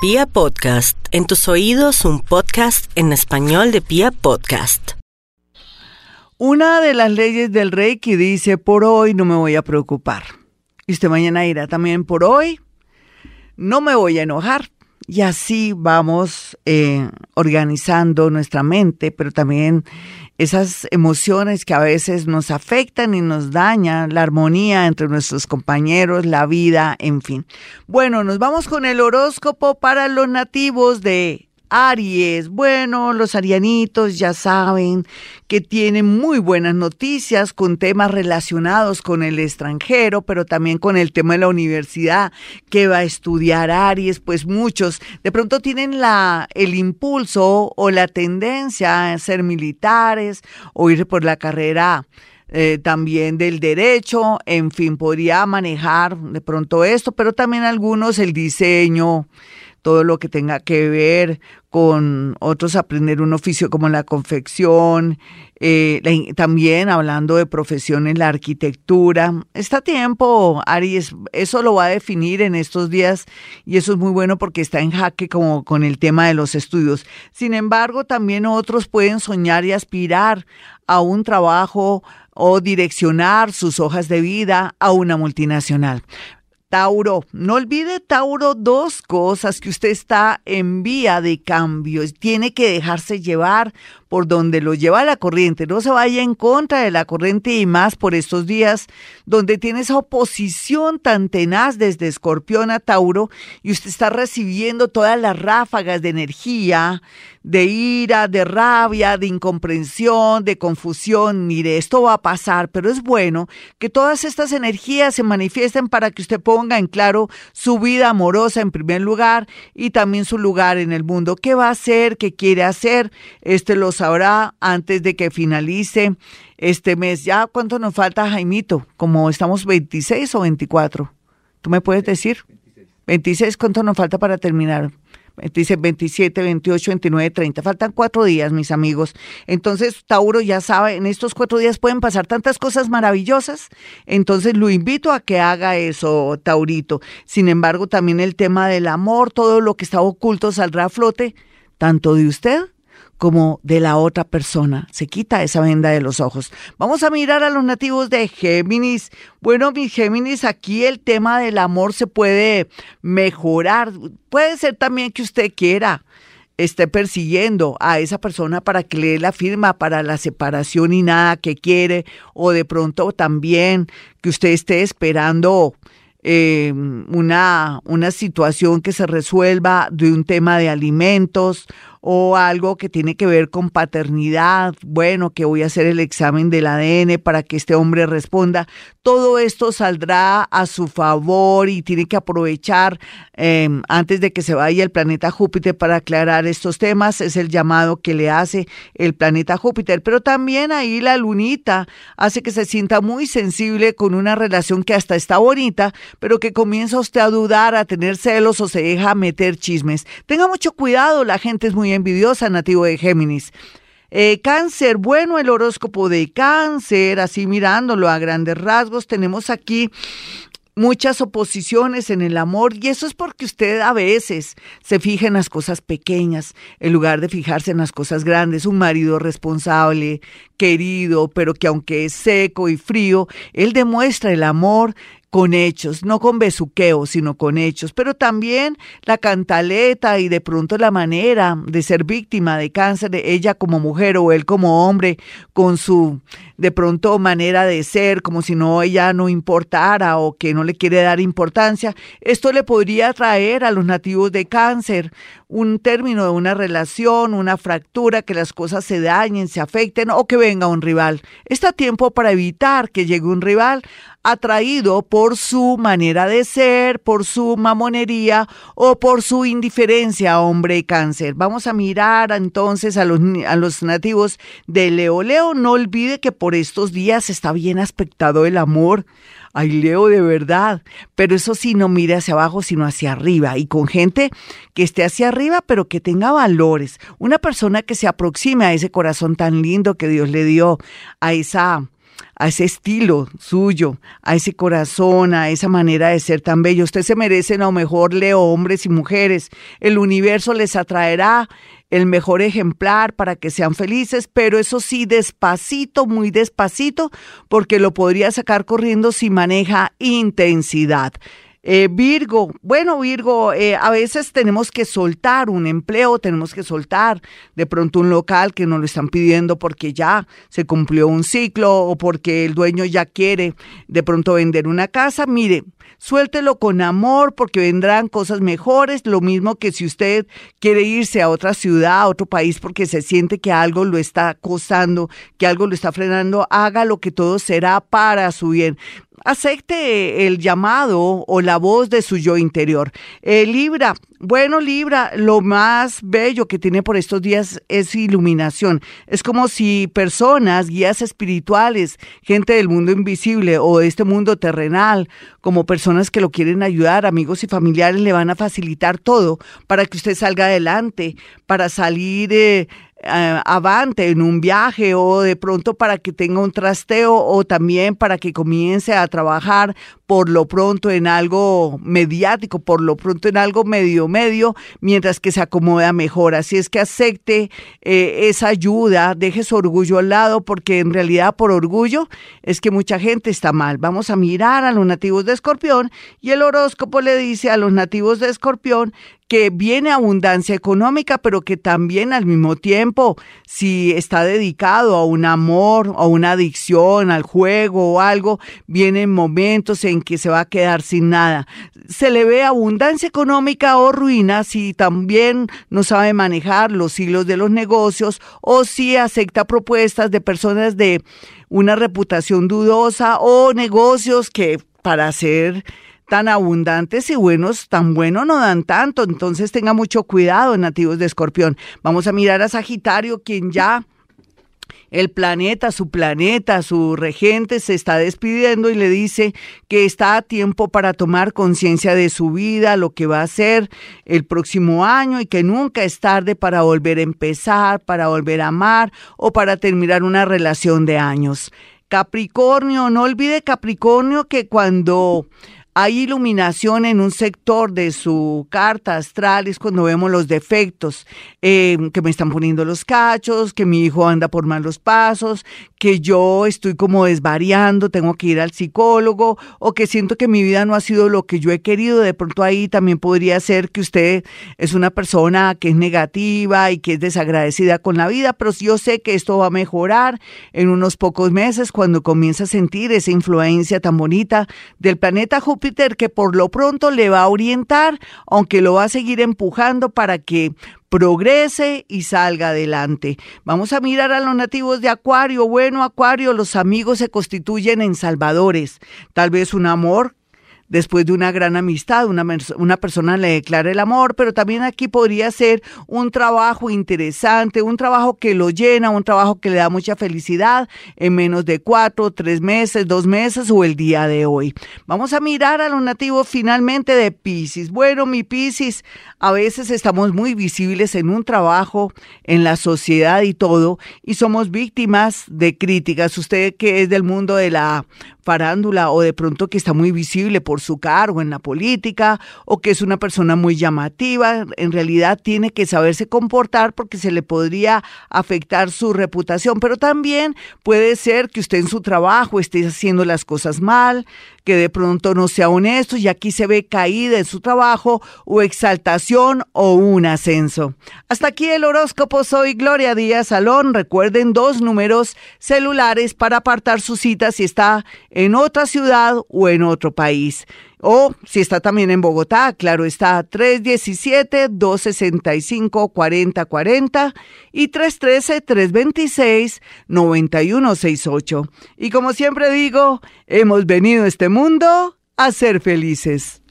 Pia Podcast, en tus oídos un podcast en español de Pia Podcast. Una de las leyes del Reiki dice, por hoy no me voy a preocupar. Y usted mañana irá también, por hoy no me voy a enojar. Y así vamos eh, organizando nuestra mente, pero también esas emociones que a veces nos afectan y nos dañan, la armonía entre nuestros compañeros, la vida, en fin. Bueno, nos vamos con el horóscopo para los nativos de Aries, bueno, los arianitos ya saben que tienen muy buenas noticias con temas relacionados con el extranjero, pero también con el tema de la universidad que va a estudiar Aries, pues muchos de pronto tienen la el impulso o la tendencia a ser militares o ir por la carrera eh, también del derecho, en fin, podría manejar de pronto esto, pero también algunos el diseño, todo lo que tenga que ver con otros aprender un oficio como la confección, eh, también hablando de profesiones, la arquitectura. Está tiempo, Aries, eso lo va a definir en estos días y eso es muy bueno porque está en jaque como con el tema de los estudios. Sin embargo, también otros pueden soñar y aspirar a un trabajo o direccionar sus hojas de vida a una multinacional. Tauro, no olvide Tauro dos cosas que usted está en vía de cambio. Tiene que dejarse llevar por donde lo lleva la corriente. No se vaya en contra de la corriente y más por estos días donde tiene esa oposición tan tenaz desde Escorpión a Tauro y usted está recibiendo todas las ráfagas de energía, de ira, de rabia, de incomprensión, de confusión. Mire, esto va a pasar, pero es bueno que todas estas energías se manifiesten para que usted ponga en claro su vida amorosa en primer lugar y también su lugar en el mundo. ¿Qué va a hacer? ¿Qué quiere hacer? Este lo sabrá antes de que finalice este mes. ¿Ya cuánto nos falta, Jaimito? Como estamos 26 o 24. ¿Tú me puedes decir? 26, ¿cuánto nos falta para terminar? Dice 27, 28, 29, 30. Faltan cuatro días, mis amigos. Entonces, Tauro ya sabe, en estos cuatro días pueden pasar tantas cosas maravillosas. Entonces, lo invito a que haga eso, Taurito. Sin embargo, también el tema del amor, todo lo que está oculto saldrá a flote, tanto de usted como de la otra persona. Se quita esa venda de los ojos. Vamos a mirar a los nativos de Géminis. Bueno, mis Géminis, aquí el tema del amor se puede mejorar. Puede ser también que usted quiera esté persiguiendo a esa persona para que le dé la firma para la separación y nada que quiere, o de pronto también que usted esté esperando eh, una, una situación que se resuelva de un tema de alimentos o algo que tiene que ver con paternidad, bueno, que voy a hacer el examen del ADN para que este hombre responda, todo esto saldrá a su favor y tiene que aprovechar em, antes de que se vaya el planeta Júpiter para aclarar estos temas, es el llamado que le hace el planeta Júpiter, pero también ahí la lunita hace que se sienta muy sensible con una relación que hasta está bonita, pero que comienza usted a dudar, a tener celos o se deja meter chismes. Tenga mucho cuidado, la gente es muy envidiosa, nativo de Géminis. Eh, cáncer, bueno, el horóscopo de cáncer, así mirándolo a grandes rasgos, tenemos aquí muchas oposiciones en el amor y eso es porque usted a veces se fija en las cosas pequeñas en lugar de fijarse en las cosas grandes. Un marido responsable, querido, pero que aunque es seco y frío, él demuestra el amor con hechos, no con besuqueo, sino con hechos, pero también la cantaleta y de pronto la manera de ser víctima de cáncer, de ella como mujer o él como hombre, con su de pronto manera de ser, como si no ella no importara o que no le quiere dar importancia, esto le podría traer a los nativos de cáncer un término de una relación, una fractura, que las cosas se dañen, se afecten o que venga un rival. Está tiempo para evitar que llegue un rival atraído por su manera de ser, por su mamonería o por su indiferencia, hombre cáncer. Vamos a mirar entonces a los, a los nativos de Leo. Leo, no olvide que por estos días está bien aspectado el amor. Ay, Leo, de verdad. Pero eso sí, no mire hacia abajo, sino hacia arriba. Y con gente que esté hacia arriba, pero que tenga valores. Una persona que se aproxime a ese corazón tan lindo que Dios le dio, a esa a ese estilo suyo, a ese corazón, a esa manera de ser tan bello. Usted se merece lo mejor, Leo, hombres y mujeres. El universo les atraerá el mejor ejemplar para que sean felices, pero eso sí, despacito, muy despacito, porque lo podría sacar corriendo si maneja intensidad. Eh, Virgo, bueno Virgo, eh, a veces tenemos que soltar un empleo, tenemos que soltar de pronto un local que nos lo están pidiendo porque ya se cumplió un ciclo o porque el dueño ya quiere de pronto vender una casa. Mire, suéltelo con amor porque vendrán cosas mejores, lo mismo que si usted quiere irse a otra ciudad, a otro país porque se siente que algo lo está acosando, que algo lo está frenando, haga lo que todo será para su bien acepte el llamado o la voz de su yo interior. Eh, Libra, bueno Libra, lo más bello que tiene por estos días es iluminación. Es como si personas, guías espirituales, gente del mundo invisible o de este mundo terrenal, como personas que lo quieren ayudar, amigos y familiares, le van a facilitar todo para que usted salga adelante, para salir... Eh, avante en un viaje o de pronto para que tenga un trasteo o también para que comience a trabajar por lo pronto en algo mediático, por lo pronto en algo medio medio, mientras que se acomoda mejor. Así es que acepte eh, esa ayuda, deje su orgullo al lado, porque en realidad por orgullo es que mucha gente está mal. Vamos a mirar a los nativos de Escorpión y el horóscopo le dice a los nativos de Escorpión que viene abundancia económica, pero que también al mismo tiempo, si está dedicado a un amor, a una adicción, al juego o algo, vienen momentos en que se va a quedar sin nada. Se le ve abundancia económica o ruina si también no sabe manejar los hilos de los negocios o si acepta propuestas de personas de una reputación dudosa o negocios que para hacer tan abundantes y buenos, tan buenos no dan tanto. Entonces tenga mucho cuidado, nativos de Escorpión. Vamos a mirar a Sagitario, quien ya el planeta, su planeta, su regente se está despidiendo y le dice que está a tiempo para tomar conciencia de su vida, lo que va a hacer el próximo año y que nunca es tarde para volver a empezar, para volver a amar o para terminar una relación de años. Capricornio, no olvide Capricornio que cuando hay iluminación en un sector de su carta astral, es cuando vemos los defectos, eh, que me están poniendo los cachos, que mi hijo anda por malos pasos, que yo estoy como desvariando, tengo que ir al psicólogo, o que siento que mi vida no ha sido lo que yo he querido. De pronto ahí también podría ser que usted es una persona que es negativa y que es desagradecida con la vida, pero yo sé que esto va a mejorar en unos pocos meses cuando comience a sentir esa influencia tan bonita del planeta Júpiter que por lo pronto le va a orientar, aunque lo va a seguir empujando para que progrese y salga adelante. Vamos a mirar a los nativos de Acuario. Bueno, Acuario, los amigos se constituyen en salvadores. Tal vez un amor después de una gran amistad, una, una persona le declara el amor, pero también aquí podría ser un trabajo interesante, un trabajo que lo llena, un trabajo que le da mucha felicidad en menos de cuatro, tres meses, dos meses o el día de hoy. Vamos a mirar a los nativos finalmente de Pisces. Bueno, mi Pisces, a veces estamos muy visibles en un trabajo, en la sociedad y todo, y somos víctimas de críticas. Usted que es del mundo de la farándula o de pronto que está muy visible por su cargo en la política o que es una persona muy llamativa, en realidad tiene que saberse comportar porque se le podría afectar su reputación, pero también puede ser que usted en su trabajo esté haciendo las cosas mal, que de pronto no sea honesto y aquí se ve caída en su trabajo o exaltación o un ascenso. Hasta aquí el horóscopo. Soy Gloria Díaz Salón. Recuerden dos números celulares para apartar su cita si está en otra ciudad o en otro país. O si está también en Bogotá, claro está 317-265-4040 y 313-326-9168. Y como siempre digo, hemos venido a este mundo a ser felices.